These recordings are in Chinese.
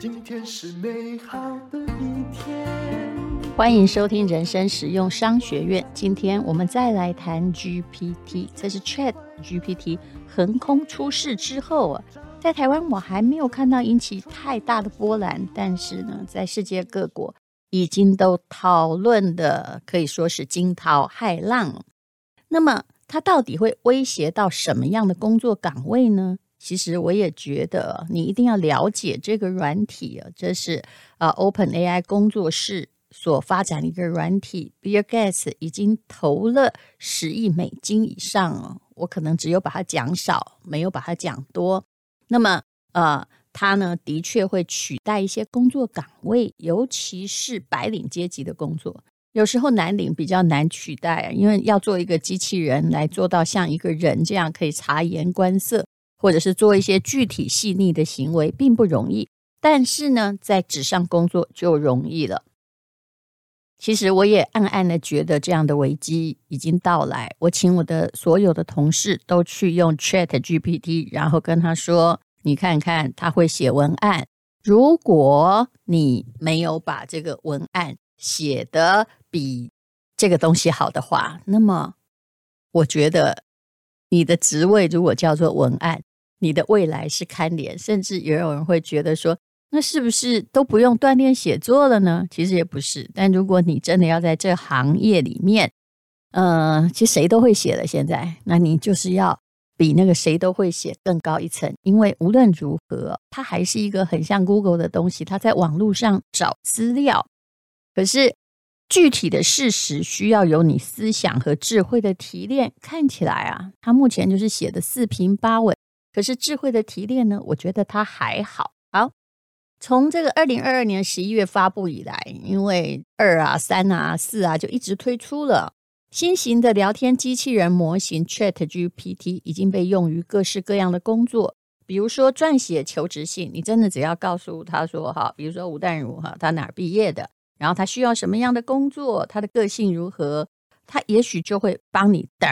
今天是美好的一天。欢迎收听人生实用商学院。今天我们再来谈 GPT，这是 Chat GPT 横空出世之后啊，在台湾我还没有看到引起太大的波澜，但是呢，在世界各国已经都讨论的可以说是惊涛骇浪。那么它到底会威胁到什么样的工作岗位呢？其实我也觉得你一定要了解这个软体啊，这是啊 OpenAI 工作室所发展的一个软体，Bill Gates 已经投了十亿美金以上哦。我可能只有把它讲少，没有把它讲多。那么呃，它呢的确会取代一些工作岗位，尤其是白领阶级的工作。有时候蓝领比较难取代，因为要做一个机器人来做到像一个人这样可以察言观色。或者是做一些具体细腻的行为，并不容易。但是呢，在纸上工作就容易了。其实我也暗暗的觉得这样的危机已经到来。我请我的所有的同事都去用 Chat GPT，然后跟他说：“你看看，他会写文案。如果你没有把这个文案写的比这个东西好的话，那么我觉得你的职位如果叫做文案。”你的未来是看脸，甚至也有人会觉得说，那是不是都不用锻炼写作了呢？其实也不是。但如果你真的要在这行业里面，呃，其实谁都会写了。现在，那你就是要比那个谁都会写更高一层，因为无论如何，它还是一个很像 Google 的东西，它在网络上找资料。可是具体的事实需要有你思想和智慧的提炼。看起来啊，他目前就是写的四平八稳。可是智慧的提炼呢？我觉得他还好。好，从这个二零二二年十一月发布以来，因为二啊、三啊、四啊就一直推出了新型的聊天机器人模型 ChatGPT，已经被用于各式各样的工作，比如说撰写求职信，你真的只要告诉他说哈，比如说吴淡如哈，他哪儿毕业的，然后他需要什么样的工作，他的个性如何，他也许就会帮你等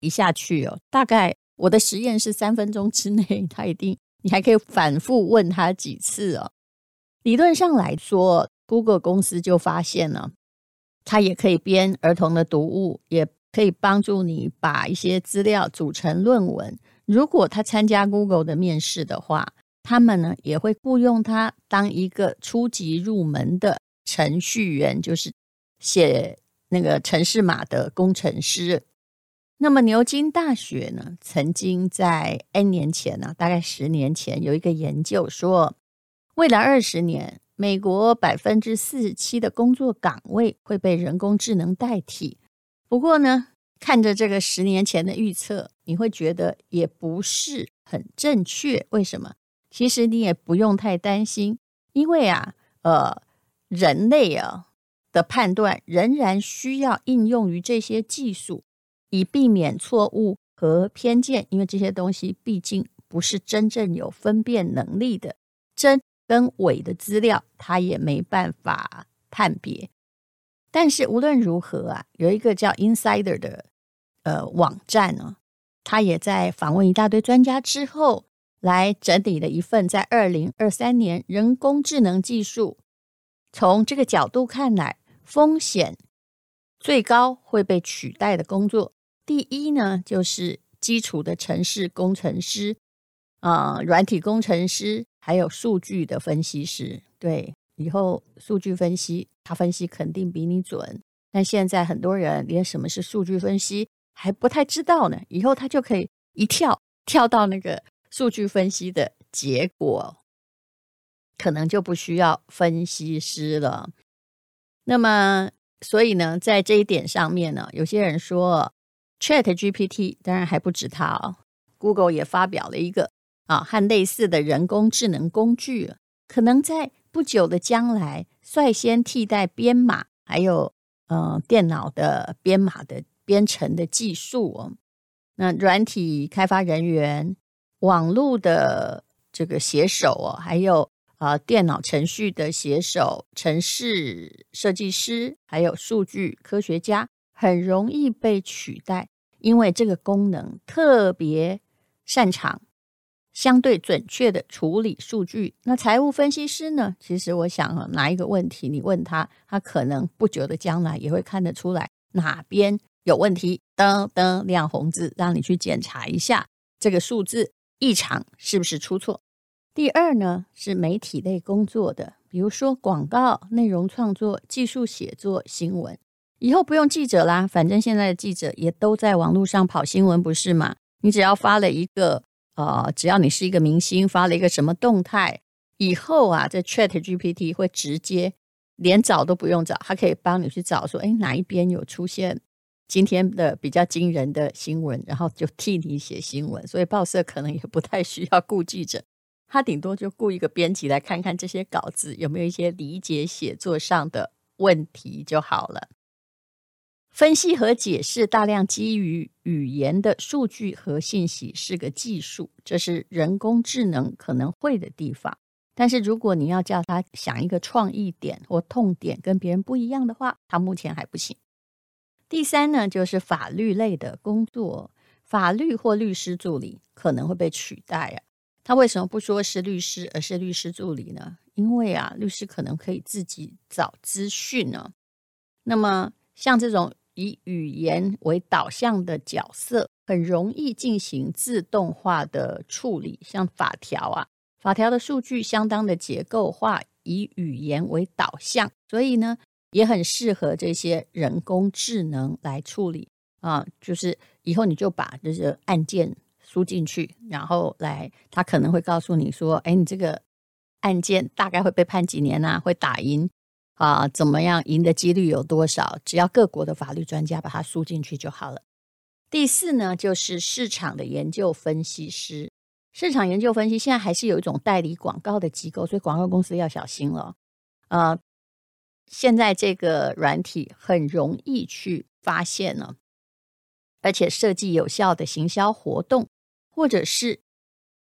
一下去哦，大概。我的实验是三分钟之内，他一定，你还可以反复问他几次哦。理论上来说，Google 公司就发现了，它也可以编儿童的读物，也可以帮助你把一些资料组成论文。如果他参加 Google 的面试的话，他们呢也会雇佣他当一个初级入门的程序员，就是写那个程式码的工程师。那么牛津大学呢，曾经在 N 年前呢，大概十年前，有一个研究说，未来二十年，美国百分之四十七的工作岗位会被人工智能代替。不过呢，看着这个十年前的预测，你会觉得也不是很正确。为什么？其实你也不用太担心，因为啊，呃，人类啊的判断仍然需要应用于这些技术。以避免错误和偏见，因为这些东西毕竟不是真正有分辨能力的，真跟伪的资料，它也没办法判别。但是无论如何啊，有一个叫 Insider 的呃网站呢，他也在访问一大堆专家之后，来整理了一份在二零二三年人工智能技术从这个角度看来风险最高会被取代的工作。第一呢，就是基础的程式工程师，啊、呃，软体工程师，还有数据的分析师。对，以后数据分析，他分析肯定比你准。但现在很多人连什么是数据分析还不太知道呢。以后他就可以一跳跳到那个数据分析的结果，可能就不需要分析师了。那么，所以呢，在这一点上面呢，有些人说。ChatGPT 当然还不止它哦，Google 也发表了一个啊和类似的人工智能工具，可能在不久的将来率先替代编码，还有呃电脑的编码的编程的技术哦。那软体开发人员、网络的这个写手哦，还有啊电脑程序的写手、城市设计师，还有数据科学家。很容易被取代，因为这个功能特别擅长相对准确的处理数据。那财务分析师呢？其实我想啊，哪一个问题你问他，他可能不久的将来也会看得出来哪边有问题，噔噔亮红字，让你去检查一下这个数字异常是不是出错。第二呢，是媒体类工作的，比如说广告、内容创作、技术写作、新闻。以后不用记者啦，反正现在的记者也都在网络上跑新闻，不是吗？你只要发了一个，呃，只要你是一个明星，发了一个什么动态，以后啊，这 ChatGPT 会直接连找都不用找，它可以帮你去找，说，哎，哪一边有出现今天的比较惊人的新闻，然后就替你写新闻。所以报社可能也不太需要雇记者，他顶多就雇一个编辑来看看这些稿子有没有一些理解写作上的问题就好了。分析和解释大量基于语言的数据和信息是个技术，这是人工智能可能会的地方。但是如果你要叫他想一个创意点或痛点跟别人不一样的话，他目前还不行。第三呢，就是法律类的工作，法律或律师助理可能会被取代啊。他为什么不说是律师，而是律师助理呢？因为啊，律师可能可以自己找资讯呢。那么像这种。以语言为导向的角色很容易进行自动化的处理，像法条啊，法条的数据相当的结构化，以语言为导向，所以呢也很适合这些人工智能来处理啊。就是以后你就把这些案件输进去，然后来，他可能会告诉你说：“哎，你这个案件大概会被判几年啊？会打赢？”啊，怎么样赢的几率有多少？只要各国的法律专家把它输进去就好了。第四呢，就是市场的研究分析师。市场研究分析现在还是有一种代理广告的机构，所以广告公司要小心了。呃，现在这个软体很容易去发现呢，而且设计有效的行销活动，或者是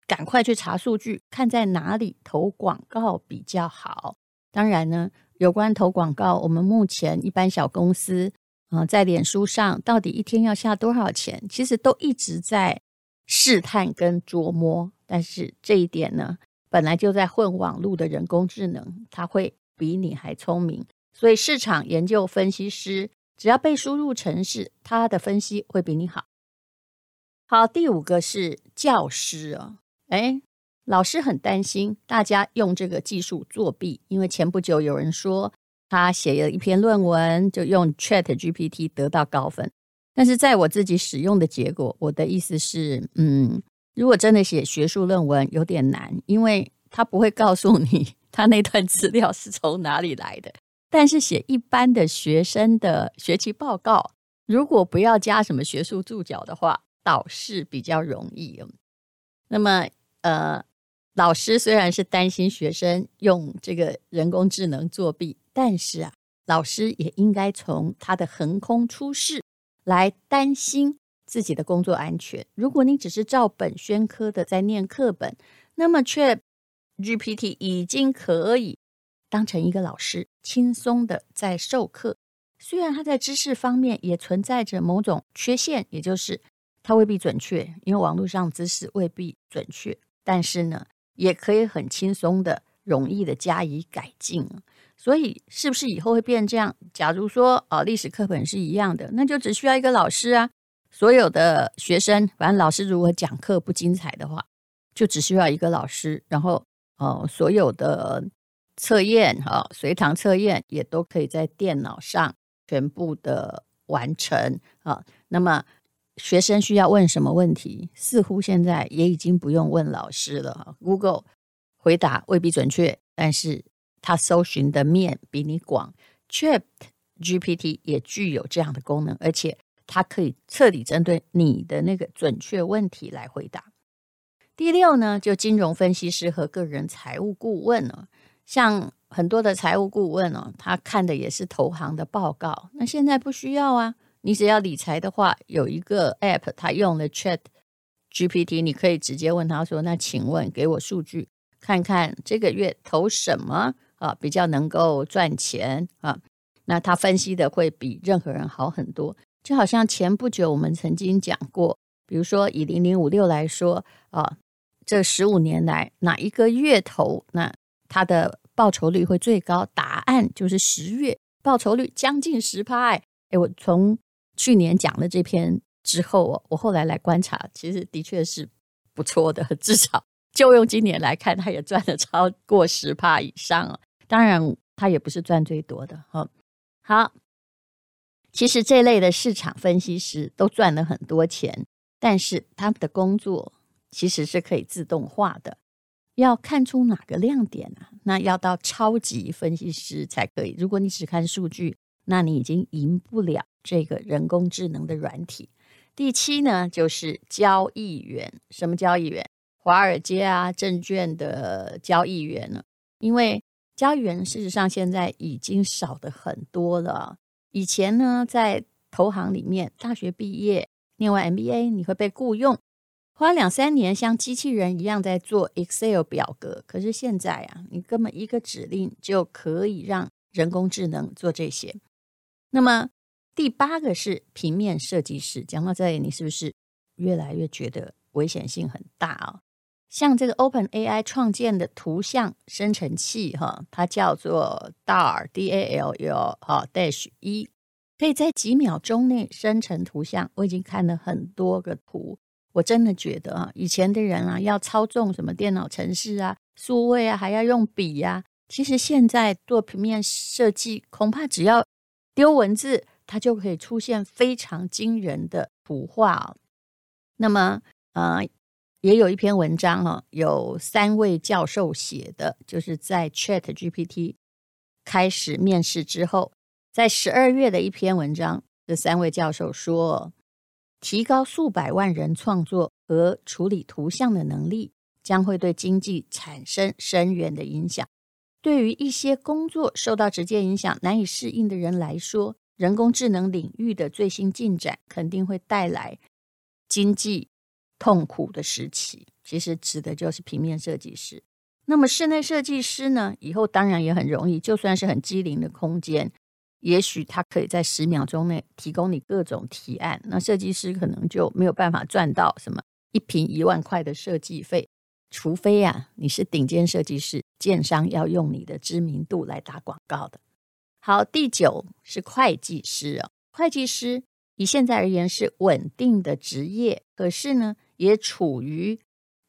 赶快去查数据，看在哪里投广告比较好。当然呢。有关投广告，我们目前一般小公司嗯、在脸书上到底一天要下多少钱，其实都一直在试探跟琢磨。但是这一点呢，本来就在混网络的人工智能，它会比你还聪明。所以市场研究分析师只要被输入程式，他的分析会比你好。好，第五个是教师啊，诶老师很担心大家用这个技术作弊，因为前不久有人说他写了一篇论文，就用 ChatGPT 得到高分。但是在我自己使用的结果，我的意思是，嗯，如果真的写学术论文有点难，因为他不会告诉你他那段资料是从哪里来的。但是写一般的学生的学期报告，如果不要加什么学术注脚的话，导是比较容易。那么，呃。老师虽然是担心学生用这个人工智能作弊，但是啊，老师也应该从他的横空出世来担心自己的工作安全。如果你只是照本宣科的在念课本，那么却 GPT 已经可以当成一个老师，轻松的在授课。虽然他在知识方面也存在着某种缺陷，也就是他未必准确，因为网络上知识未必准确，但是呢，也可以很轻松的、容易的加以改进，所以是不是以后会变这样？假如说啊，历史课本是一样的，那就只需要一个老师啊。所有的学生，反正老师如果讲课不精彩的话，就只需要一个老师，然后哦，所有的测验哈，随堂测验也都可以在电脑上全部的完成啊。那么。学生需要问什么问题？似乎现在也已经不用问老师了。Google 回答未必准确，但是它搜寻的面比你广。ChatGPT 也具有这样的功能，而且它可以彻底针对你的那个准确问题来回答。第六呢，就金融分析师和个人财务顾问呢，像很多的财务顾问呢，他看的也是投行的报告。那现在不需要啊。你只要理财的话，有一个 App，它用了 Chat GPT，你可以直接问他说：“那请问给我数据，看看这个月投什么啊比较能够赚钱啊？”那他分析的会比任何人好很多。就好像前不久我们曾经讲过，比如说以零零五六来说啊，这十五年来哪一个月头那它的报酬率会最高？答案就是十月，报酬率将近十趴。哎，我从去年讲了这篇之后，我后来来观察，其实的确是不错的，至少就用今年来看，它也赚了超过十帕以上了。当然，它也不是赚最多的哈。好。其实这类的市场分析师都赚了很多钱，但是他们的工作其实是可以自动化的。要看出哪个亮点啊？那要到超级分析师才可以。如果你只看数据，那你已经赢不了这个人工智能的软体。第七呢，就是交易员。什么交易员？华尔街啊，证券的交易员呢？因为交易员事实上现在已经少得很多了。以前呢，在投行里面，大学毕业念完 MBA，你会被雇佣，花两三年像机器人一样在做 Excel 表格。可是现在啊，你根本一个指令就可以让人工智能做这些。那么第八个是平面设计师。讲到这里，你是不是越来越觉得危险性很大啊？像这个 OpenAI 创建的图像生成器，哈，它叫做 DALL，D-A-L-L，哈，Dash 一，可以在几秒钟内生成图像。我已经看了很多个图，我真的觉得啊，以前的人啊，要操纵什么电脑程式啊、数位啊，还要用笔呀。其实现在做平面设计，恐怕只要丢文字，它就可以出现非常惊人的图画。那么，呃。也有一篇文章哈，有三位教授写的，就是在 ChatGPT 开始面试之后，在十二月的一篇文章，这三位教授说，提高数百万人创作和处理图像的能力，将会对经济产生深远的影响。对于一些工作受到直接影响、难以适应的人来说，人工智能领域的最新进展肯定会带来经济。痛苦的时期，其实指的就是平面设计师。那么室内设计师呢？以后当然也很容易，就算是很机灵的空间，也许他可以在十秒钟内提供你各种提案。那设计师可能就没有办法赚到什么一平一万块的设计费，除非呀、啊，你是顶尖设计师，建商要用你的知名度来打广告的。好，第九是会计师啊、哦，会计师以现在而言是稳定的职业，可是呢，也处于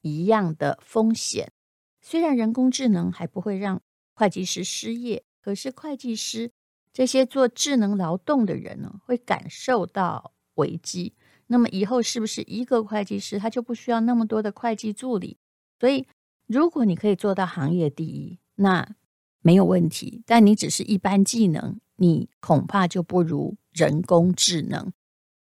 一样的风险。虽然人工智能还不会让会计师失业，可是会计师这些做智能劳动的人呢，会感受到危机。那么以后是不是一个会计师他就不需要那么多的会计助理？所以，如果你可以做到行业第一，那没有问题。但你只是一般技能，你恐怕就不如人工智能。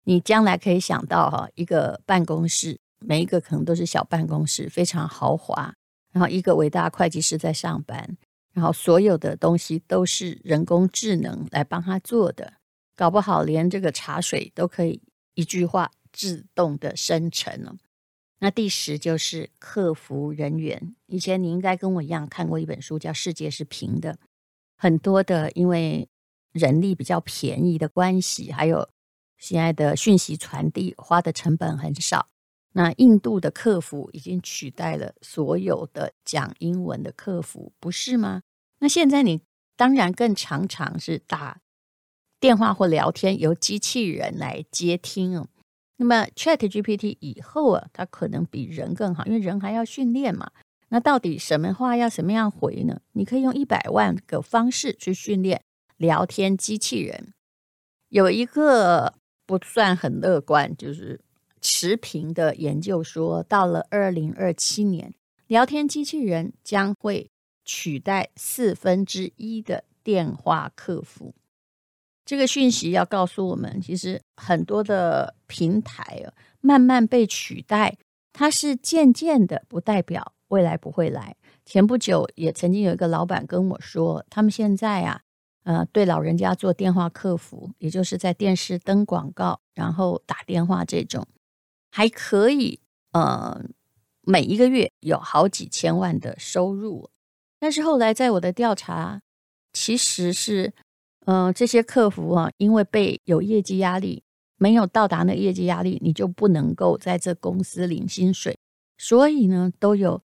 你将来可以想到哈，一个办公室。每一个可能都是小办公室，非常豪华。然后一个伟大会计师在上班，然后所有的东西都是人工智能来帮他做的，搞不好连这个茶水都可以一句话自动的生成了。那第十就是客服人员。以前你应该跟我一样看过一本书，叫《世界是平的》。很多的因为人力比较便宜的关系，还有现在的讯息传递花的成本很少。那印度的客服已经取代了所有的讲英文的客服，不是吗？那现在你当然更常常是打电话或聊天，由机器人来接听哦。那么 ChatGPT 以后啊，它可能比人更好，因为人还要训练嘛。那到底什么话要什么样回呢？你可以用一百万个方式去训练聊天机器人。有一个不算很乐观，就是。持平的研究说，到了二零二七年，聊天机器人将会取代四分之一的电话客服。这个讯息要告诉我们，其实很多的平台啊，慢慢被取代，它是渐渐的，不代表未来不会来。前不久也曾经有一个老板跟我说，他们现在啊，呃，对老人家做电话客服，也就是在电视登广告，然后打电话这种。还可以，呃，每一个月有好几千万的收入。但是后来在我的调查，其实是，呃，这些客服啊，因为被有业绩压力，没有到达那业绩压力，你就不能够在这公司领薪水。所以呢，都有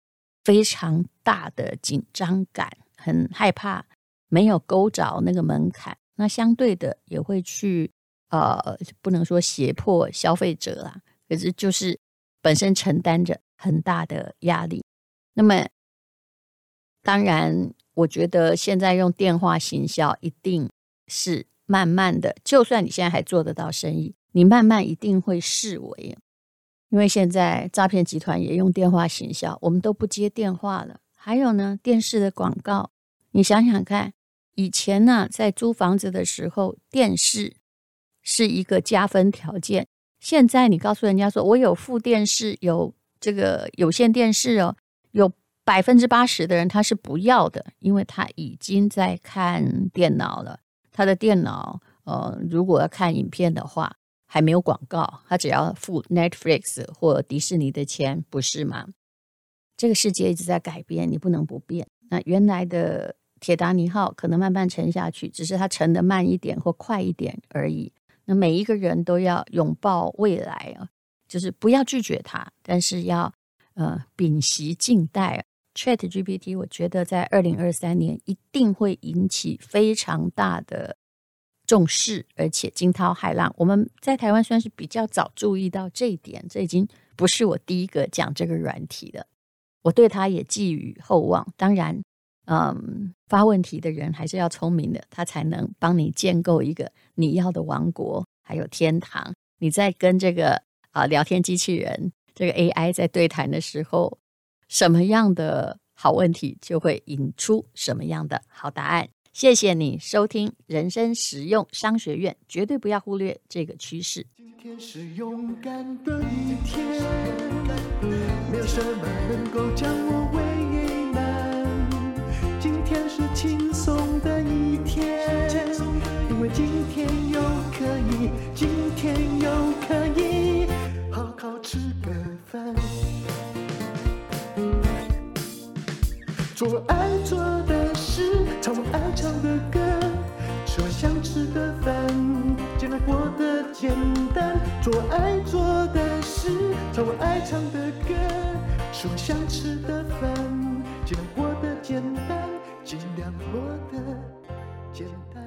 非常大的紧张感，很害怕没有勾着那个门槛。那相对的也会去呃，不能说胁迫消费者啦，可是就是本身承担着很大的压力。那么，当然，我觉得现在用电话行销一定是慢慢的，就算你现在还做得到生意，你慢慢一定会视为，因为现在诈骗集团也用电话行销，我们都不接电话了。还有呢，电视的广告，你想想看，以前呢，在租房子的时候，电视是一个加分条件，现在你告诉人家说我有附电视，有这个有线电视哦。有百分之八十的人他是不要的，因为他已经在看电脑了。他的电脑，呃，如果要看影片的话，还没有广告，他只要付 Netflix 或迪士尼的钱，不是吗？这个世界一直在改变，你不能不变。那原来的铁达尼号可能慢慢沉下去，只是它沉得慢一点或快一点而已。那每一个人都要拥抱未来啊，就是不要拒绝它，但是要。呃，屏息静待，ChatGPT，我觉得在二零二三年一定会引起非常大的重视，而且惊涛骇浪。我们在台湾算是比较早注意到这一点，这已经不是我第一个讲这个软体了。我对它也寄予厚望。当然，嗯，发问题的人还是要聪明的，他才能帮你建构一个你要的王国，还有天堂。你在跟这个啊、聊天机器人。这个 AI 在对谈的时候，什么样的好问题就会引出什么样的好答案。谢谢你收听人生实用商学院，绝对不要忽略这个趋势。今天是勇敢的一天，没有什么能够将我为做我爱做的事，唱我爱唱的歌，吃我想吃的饭，尽量过得简单。做我爱做的事，唱我爱唱的歌，吃我想吃的饭，尽量过得简单，尽量过得简单。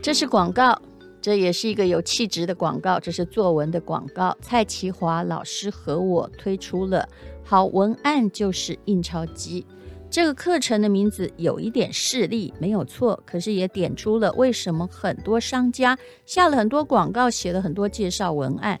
这是广告。这也是一个有气质的广告，这是作文的广告。蔡淇华老师和我推出了《好文案就是印钞机》这个课程的名字有一点势利，没有错，可是也点出了为什么很多商家下了很多广告，写了很多介绍文案。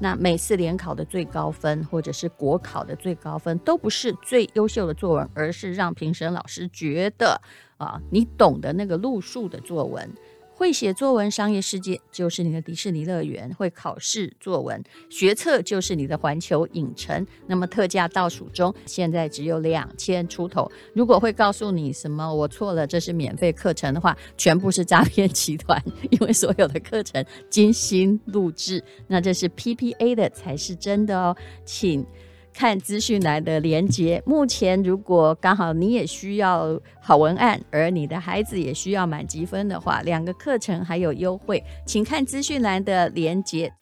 那每次联考的最高分，或者是国考的最高分，都不是最优秀的作文，而是让评审老师觉得啊，你懂得那个路数的作文。会写作文，商业世界就是你的迪士尼乐园；会考试作文，学测就是你的环球影城。那么特价倒数中，现在只有两千出头。如果会告诉你什么我错了，这是免费课程的话，全部是诈骗集团，因为所有的课程精心录制，那这是 PPA 的才是真的哦，请。看资讯栏的连接。目前，如果刚好你也需要好文案，而你的孩子也需要满积分的话，两个课程还有优惠，请看资讯栏的连接。